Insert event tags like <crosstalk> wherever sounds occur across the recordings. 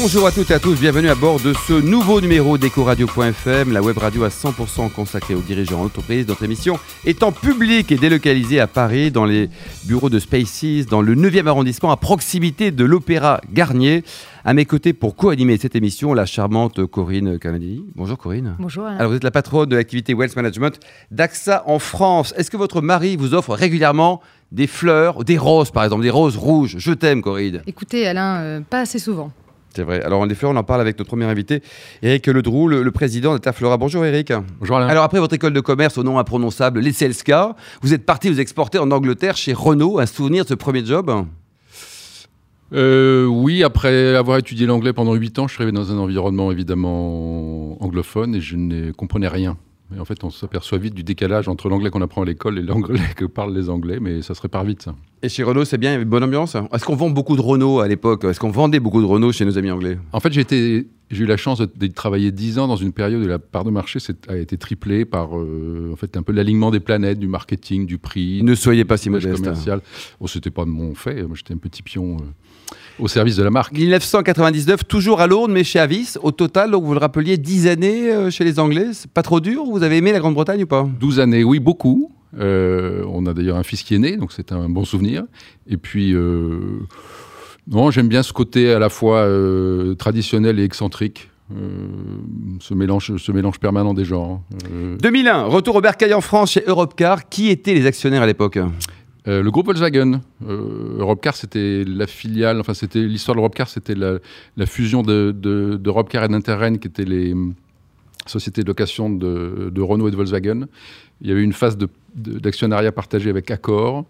Bonjour à toutes et à tous, bienvenue à bord de ce nouveau numéro d'Ecoradio.fm, la web radio à 100% consacrée aux dirigeants d'entreprise. Notre émission est en public et délocalisée à Paris, dans les bureaux de Spaces, dans le 9e arrondissement, à proximité de l'Opéra Garnier. À mes côtés pour co-animer cette émission, la charmante Corinne Canadi. Bonjour Corinne. Bonjour. Alors vous êtes la patronne de l'activité Wealth Management d'AXA en France. Est-ce que votre mari vous offre régulièrement des fleurs, des roses par exemple, des roses rouges? Je t'aime Corinne. Écoutez Alain, euh, pas assez souvent. C'est vrai. Alors, des fleurs, on en parle avec notre premier invité, Eric Ledroux, le, le président d'Interflora. Bonjour, Eric. Bonjour, Alain. Alors, après votre école de commerce au nom imprononçable, les vous êtes parti vous exporter en Angleterre chez Renault. Un souvenir de ce premier job? Euh, oui, après avoir étudié l'anglais pendant 8 ans, je suis arrivé dans un environnement évidemment anglophone et je ne comprenais rien. Et en fait, on s'aperçoit vite du décalage entre l'anglais qu'on apprend à l'école et l'anglais <laughs> que parlent les Anglais, mais ça se répare vite, ça. Et chez Renault, c'est bien, il y avait une bonne ambiance Est-ce qu'on vend beaucoup de Renault à l'époque? Est-ce qu'on vendait beaucoup de Renault chez nos amis anglais? En fait, j'ai eu la chance de, travailler 10 ans dans une période où la part de marché a été triplée par euh, en fait, un peu l'alignement des planètes, du marketing, du prix. Ne soyez pas si modeste. Commercial. Oh, C'était pas de mon fait. Moi, j'étais un petit pion. Euh, au service de la marque. 1999, toujours à Lourdes, mais chez Avis. Au total, donc vous le rappeliez, 10 années euh, chez les Anglais. C'est pas trop dur? Vous avez aimé la Grande-Bretagne ou pas? 12 années, oui, beaucoup. On a d'ailleurs un fils qui est né, donc c'est un bon souvenir. Et puis, non, j'aime bien ce côté à la fois traditionnel et excentrique. Euh, ce, mélange, ce mélange permanent des genres. 2001, euh, retour au bercail en France chez Europcar. Qui étaient les actionnaires à l'époque? Euh, le groupe Volkswagen. Europcar, c'était la filiale, enfin, c'était l'histoire de Europcar, c'était la, fusion de, de, et d'Interren, qui étaient les sociétés de location de, de, Renault et de Volkswagen. Il y avait une phase d'actionnariat partagé avec Accor.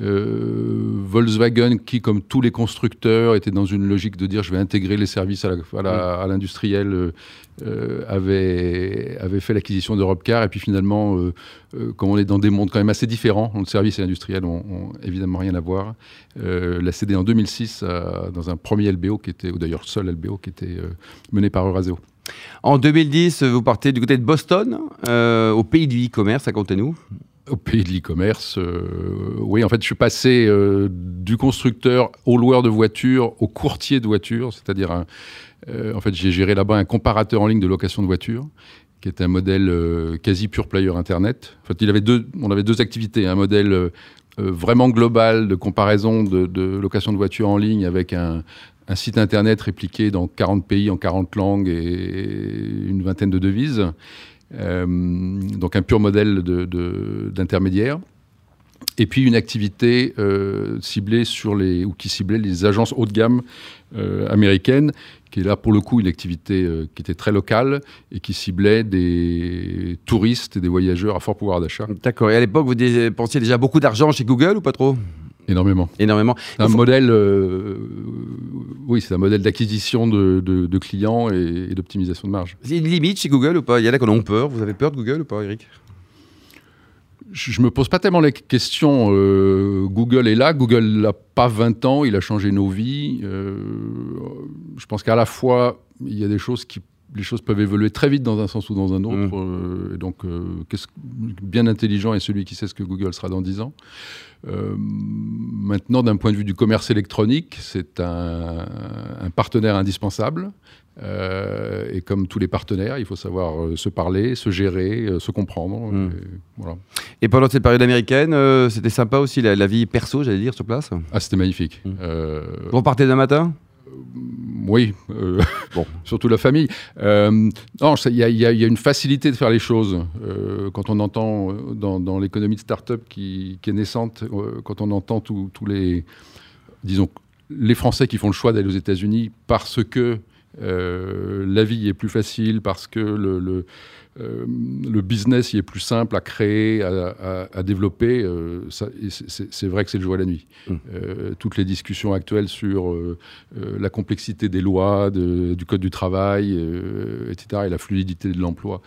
Euh, Volkswagen, qui, comme tous les constructeurs, était dans une logique de dire je vais intégrer les services à mm. l'industriel, euh, euh, avait, avait fait l'acquisition d'Europecar. Et puis finalement, comme on est dans des mondes quand même assez différents, le service et l'industriel ont, évidemment rien à voir, l'a cédé en 2006 dans un premier LBO, qui était, ou d'ailleurs seul LBO, qui était mené par Euraseo. En 2010, vous partez du côté de Boston, au pays du e-commerce, racontez-nous. Au pays de l'e-commerce, euh, oui, en fait, je suis passé euh, du constructeur au loueur de voitures au courtier de voitures, c'est-à-dire, euh, en fait, j'ai géré là-bas un comparateur en ligne de location de voitures, qui est un modèle quasi pure player Internet. En fait, il avait deux, on avait deux activités, un modèle vraiment global de comparaison de, location de voitures en ligne avec un, un site internet répliqué dans 40 pays en 40 langues et une vingtaine de devises. Euh, donc un pur modèle d'intermédiaire. et puis une activité euh, ciblée sur les, ou qui ciblait les agences haut de gamme euh, américaines, qui est là pour le coup une activité qui était très locale et qui ciblait des touristes et des voyageurs à fort pouvoir d'achat. D'accord. Et à l'époque, vous pensiez déjà beaucoup d'argent chez Google ou pas trop? Énormément. Énormément. Un modèle, euh, oui, c'est un modèle d'acquisition de, clients et, d'optimisation de marge. Il y a une limite chez Google ou pas? Il y en a qui ont peur. Vous avez peur de Google ou pas, Eric? Je ne me pose pas tellement les questions. Euh, Google est là, Google n'a pas 20 ans, il a changé nos vies. Euh, je pense qu'à la fois, il y a des choses qui les choses peuvent évoluer très vite dans un sens ou dans un autre. Mmh. et donc, bien intelligent est celui qui sait ce que Google sera dans 10 ans. Euh, maintenant, d'un point de vue du commerce électronique, c'est un, partenaire indispensable. Euh, et comme tous les partenaires, il faut savoir euh, se parler, se gérer, se comprendre. Hmm. Et, voilà. et, pendant cette période américaine, c'était sympa aussi la, vie perso, j'allais dire, sur place? Ah, c'était magnifique. Hmm. Vous repartez d'un matin? Oui, euh, <laughs> bon. surtout la famille. Euh, non, il y, a une facilité de faire les choses. Euh, quand on entend dans, l'économie de start-up qui, est naissante, quand on entend tous les, disons, les Français qui font le choix d'aller aux États-Unis parce que la vie est plus facile, parce que le euh, le business y est plus simple à créer, à, développer. Euh, c'est vrai que c'est le jour et la nuit. Mmh. Euh, toutes les discussions actuelles sur la complexité des lois, du code du travail, etc., et la fluidité de l'emploi.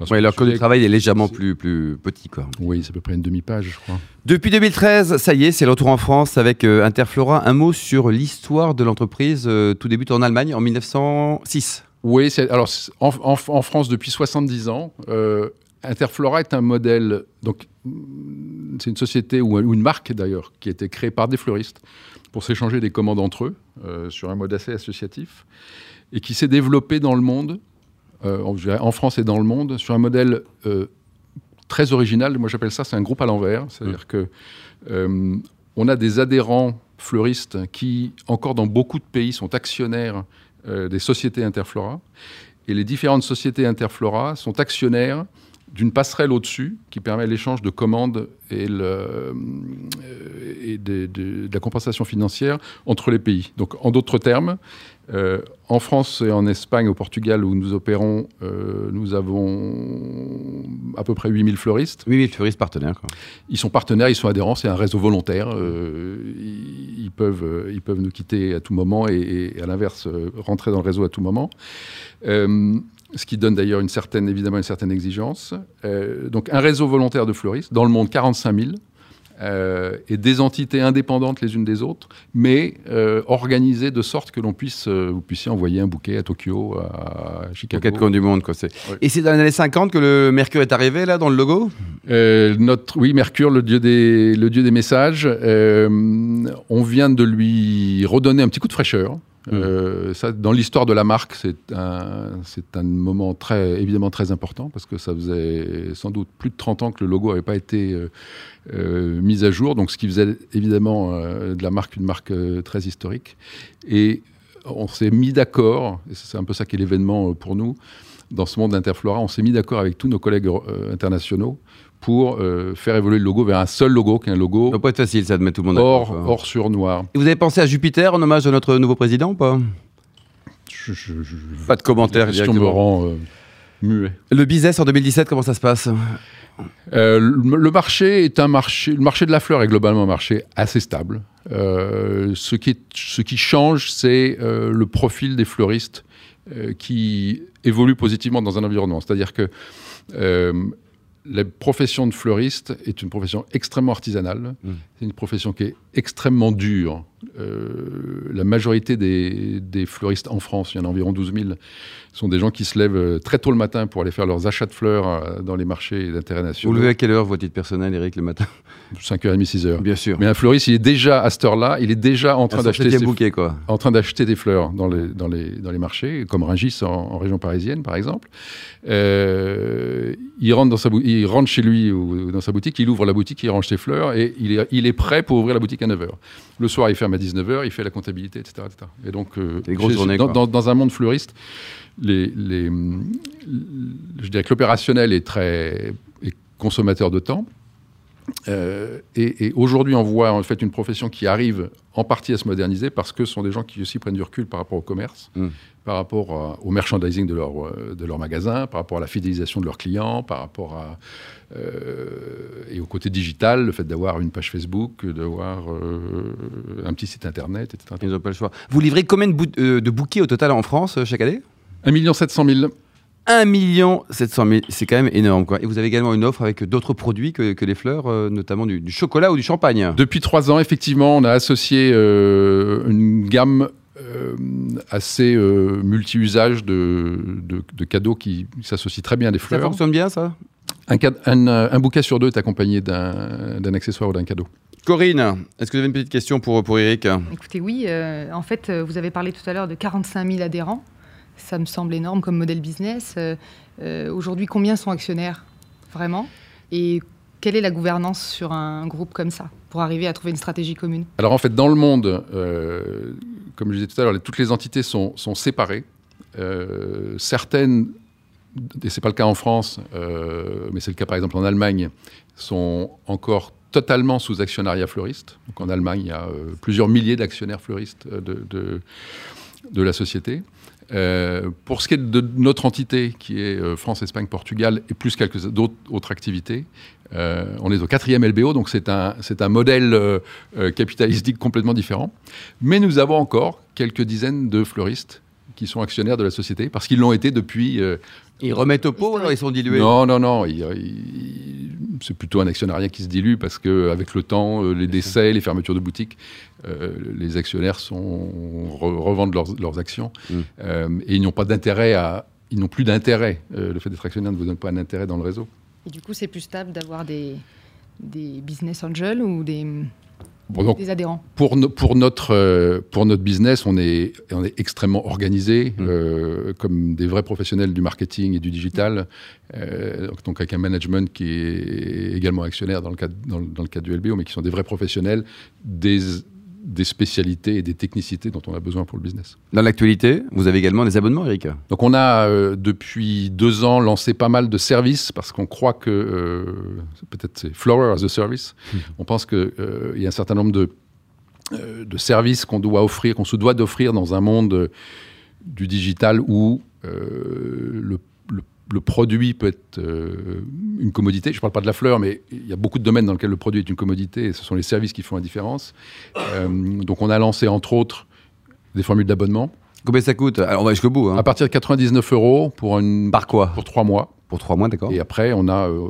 Le code du travail est légèrement plus, plus petit. Quoi. Oui, c'est à peu près une demi-page, je crois. Depuis 2013, ça y est, c'est le retour en France avec Interflora. Un mot sur l'histoire de l'entreprise. tout débute en Allemagne en 1906. Oui, alors en, France depuis 70 ans, euh, Interflora est un modèle, donc c'est une société ou, une marque d'ailleurs, qui a été créée par des fleuristes pour s'échanger des commandes entre eux euh, sur un mode assez associatif et qui s'est développée dans le monde, euh, en France et dans le monde, sur un modèle très original. Moi, j'appelle ça, c'est un groupe à l'envers. C'est-à-dire que on a des adhérents fleuristes qui, encore dans beaucoup de pays, sont actionnaires des sociétés Interflora. Et les différentes sociétés Interflora sont actionnaires d'une passerelle au-dessus qui permet l'échange de commandes et, le, euh, et de, la compensation financière entre les pays. Donc, en d'autres termes, euh, en France et en Espagne, au Portugal, où nous opérons, euh, nous avons à peu près 8000 fleuristes. 8000 fleuristes partenaires. Quoi. Ils sont partenaires, ils sont adhérents, c'est un réseau volontaire. ils, peuvent, ils peuvent nous quitter à tout moment et, et à l'inverse, rentrer dans le réseau à tout moment ce qui donne d'ailleurs une certaine, évidemment une certaine exigence. Euh, donc un réseau volontaire de fleuristes, dans le monde 45 000, euh, et des entités indépendantes les unes des autres, mais euh, organisées de sorte que l'on puisse, vous puissiez envoyer un bouquet à Tokyo, à Chicago. Aux quatre coins du monde, quoi. Et c'est dans les années 50 que le Mercure est arrivé, là, dans le logo? Notre, Oui, Mercure, le dieu des, le dieu des messages. on vient de lui redonner un petit coup de fraîcheur. Euh, ça, dans l'histoire de la marque, c'est un, c'est un moment très, évidemment très important parce que ça faisait sans doute plus de 30 ans que le logo n'avait pas été euh, euh, mis à jour. Donc, ce qui faisait évidemment de la marque une marque très historique. Et on s'est mis d'accord, et c'est un peu ça qui est l'événement pour nous, dans ce monde d'Interflora, on s'est mis d'accord avec tous nos collègues internationaux pour euh, faire évoluer le logo vers un seul logo, qui est un logo. Ça va pas être facile, ça, de mettre tout le monde or, or sur noir. Et vous avez pensé à Jupiter en hommage à notre nouveau président ou pas? Pas de commentaires. question me rend euh, muet. Le business en 2017, comment ça se passe? Euh, le, marché est un marché. Le marché de la fleur est globalement un marché assez stable. ce, qui ce qui change, c'est le profil des fleuristes qui évoluent positivement dans un environnement. C'est-à-dire que la profession de fleuriste est une profession extrêmement artisanale. Mmh. C'est une profession qui est extrêmement dure. Euh, la majorité des, fleuristes en France, il y en a environ 12 000, sont des gens qui se lèvent euh, très tôt le matin pour aller faire leurs achats de fleurs euh, dans les marchés d'intérêt national. Vous levez à quelle heure, votre titre personnel, Eric, le matin? 5h30, 6h. Bien sûr. Mais un fleuriste, il est déjà à cette heure-là, il est déjà en train d'acheter des bouquets, quoi. En train d'acheter des fleurs dans les, dans les, dans les marchés, comme Rungis en, région parisienne, par exemple. il, rentre dans sa, il rentre chez lui ou dans sa boutique, il ouvre la boutique, il range ses fleurs et il est, il est prêt pour ouvrir la boutique à 9h. Le soir, il ferme à 19h, il fait la comptabilité, etc. Et donc, euh, dans, un monde fleuriste, les, les, je dirais que l'opérationnel est très est consommateur de temps. Euh, et, aujourd'hui, on voit en fait une profession qui arrive en partie à se moderniser parce que ce sont des gens qui aussi prennent du recul par rapport au commerce, hmm. par rapport au merchandising de leur, euh, de leur magasin, par rapport à la fidélisation de leurs clients, par rapport à, euh, et au côté digital, le fait d'avoir une page Facebook, d'avoir un petit site internet, etc. Ils n'ont pas le choix. Vous livrez combien de, de bouquets au total en France chaque année? 1 700 000. 1 700 000, c'est quand même énorme. Quoi. Et vous avez également une offre avec d'autres produits que, les fleurs, euh, notamment du, chocolat ou du champagne. Depuis trois ans, effectivement, on a associé euh, une gamme euh, assez multi-usage de, cadeaux qui s'associent très bien à des fleurs. Ça fonctionne bien, ça? Un, un, bouquet sur deux est accompagné d'un accessoire ou d'un cadeau. Corinne, est-ce que vous avez une petite question pour, pour Eric? Écoutez, oui. en fait, vous avez parlé tout à l'heure de 45 000 adhérents ça me semble énorme comme modèle business. Euh, euh, aujourd'hui, combien sont actionnaires vraiment? Et quelle est la gouvernance sur un groupe comme ça pour arriver à trouver une stratégie commune? Alors en fait, dans le monde, euh, comme je disais tout à l'heure, toutes les entités sont, séparées. certaines, et ce n'est pas le cas en France, mais c'est le cas par exemple en Allemagne, sont encore totalement sous actionnariat fleuriste. Donc en Allemagne, il y a plusieurs milliers d'actionnaires fleuristes de, la société. Euh, pour ce qui est de notre entité, qui est euh, France, Espagne, Portugal, et plus quelques d'autres autres activités, euh, on est au quatrième LBO, donc c'est un, c'est un modèle capitalistique complètement différent. Mais nous avons encore quelques dizaines de fleuristes qui sont actionnaires de la société, parce qu'ils l'ont été depuis ils remettent au pot, alors ils sont dilués Non, non, non. C'est plutôt un actionnariat qui se dilue parce qu'avec le temps, euh, les décès, les fermetures de boutiques, euh, les actionnaires sont, revendent leurs, actions mm. euh, et ils n'ont pas d'intérêt à. Ils n'ont plus d'intérêt. le fait d'être actionnaire ne vous donne pas un intérêt dans le réseau. Et du coup, c'est plus stable d'avoir des, des business angels ou des, Bon, donc, des adhérents pour, no- pour, notre, euh, pour notre business, on est, on est extrêmement organisé, Mm. euh, comme des vrais professionnels du marketing et du digital. Euh, donc- avec un management qui est également actionnaire dans le cadre, dans, le- dans le cadre du LBO, mais qui sont des vrais professionnels, des, des spécialités et des technicités dont on a besoin pour le business. Dans l'actualité, vous avez également des abonnements, Eric Donc on a euh, depuis deux ans lancé pas mal de services parce qu'on croit que euh, peut-être c'est Flower as a Service. On pense qu'il y a un certain nombre de, euh, de services qu'on doit offrir, qu'on se doit d'offrir dans un monde euh, du digital où euh, le, le- produit peut être euh, une commodité. Je ne parle pas de la fleur, mais il y a beaucoup de domaines dans lesquels le produit est une commodité et ce sont les services qui font la différence. Euh, donc on a lancé entre autres des formules d'abonnement Combien ça coûte? Alors, on va jusqu'au bout. hein. à partir de 99 euros pour, une, Par quoi? pour trois mois. Pour trois mois, d'accord. Et après, on a, euh,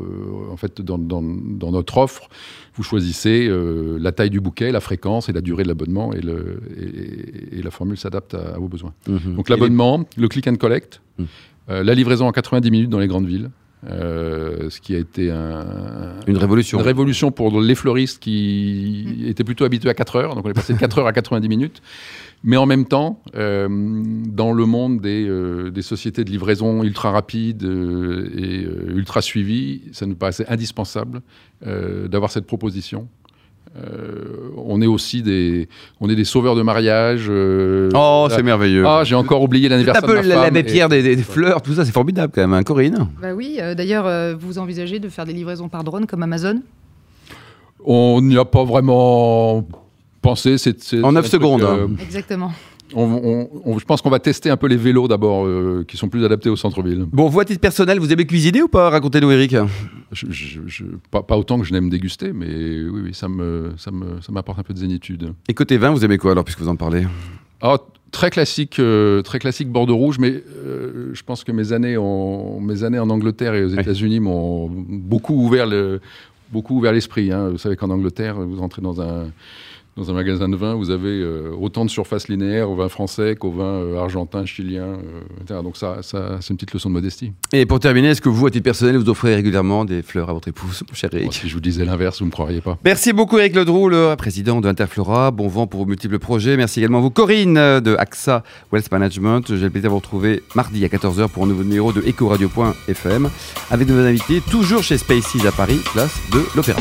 en fait, dans, dans- dans notre offre, vous choisissez euh, la taille du bouquet, la fréquence et la durée de l'abonnement, et, le- et- et la formule s'adapte à, à vos besoins. Mhm. Donc les- l'abonnement, le click and collect, Mm. Euh, la livraison en 90 minutes dans les grandes villes, euh, ce qui a été un- Une révolution. une révolution pour les fleuristes qui étaient plutôt habitués à 4 heures. Donc on est passé de 4 heures à 90 minutes. Mais en même temps, euh, dans le monde des, euh, des sociétés de livraison ultra rapides euh, et ultra suivies, ça nous paraissait indispensable d'avoir cette proposition. Euh, on est aussi des, on est des sauveurs de mariage. euh, Oh, c'est merveilleux. ah, j'ai encore oublié C'est un l'anniversaire peu de ma la- femme. l'abbé et- Pierre des, des- des fleurs, tout ça, c'est formidable quand même, hein, Corinne Bah oui, euh, d'ailleurs, euh, vous envisagez de faire des livraisons par drone comme Amazon? On n'y a pas vraiment pensé. c'est- c'est- En neuf c'est un truc, secondes, euh, Exactement. On- on- on- je pense qu'on va tester un peu les vélos d'abord, euh, qui sont plus adaptés au centre-ville. Bon, vous, à titre personnel, vous aimez cuisiner ou pas? Racontez-nous, Eric. Je- je- je- pas, pas autant que je n'aime déguster, mais oui, oui, ça me, ça me, ça m'apporte un peu de zénitude. Et côté vin, vous aimez quoi alors, puisque vous en parlez? Ah, très classique, euh, très classique Bordeaux rouge, mais euh, je pense que mes années, en, mes années en Angleterre et aux Ouais. États-Unis m'ont beaucoup ouvert le, beaucoup ouvert l'esprit. hein. Vous savez qu'en Angleterre, vous entrez dans un dans un magasin de vin, vous avez euh, autant de surface linéaire au vin français qu'au vin euh, argentin, chilien, euh, etc. Donc ça, ça c'est une petite leçon de modestie. Et pour terminer, est-ce que vous, à titre personnel, vous offrez régulièrement des fleurs à votre épouse, mon cher Bon, Eric si je vous disais l'inverse, vous ne me croiriez pas. Merci beaucoup Eric Ledroux, le président de Interflora. Bon vent pour vos multiples projets. Merci également à vous Corinne de AXA Wealth Management. J'ai le plaisir de vous retrouver mardi à 14h pour un nouveau numéro de Ecoradio.fm avec de nos invités, toujours chez Spaces à Paris, place de l'Opéra.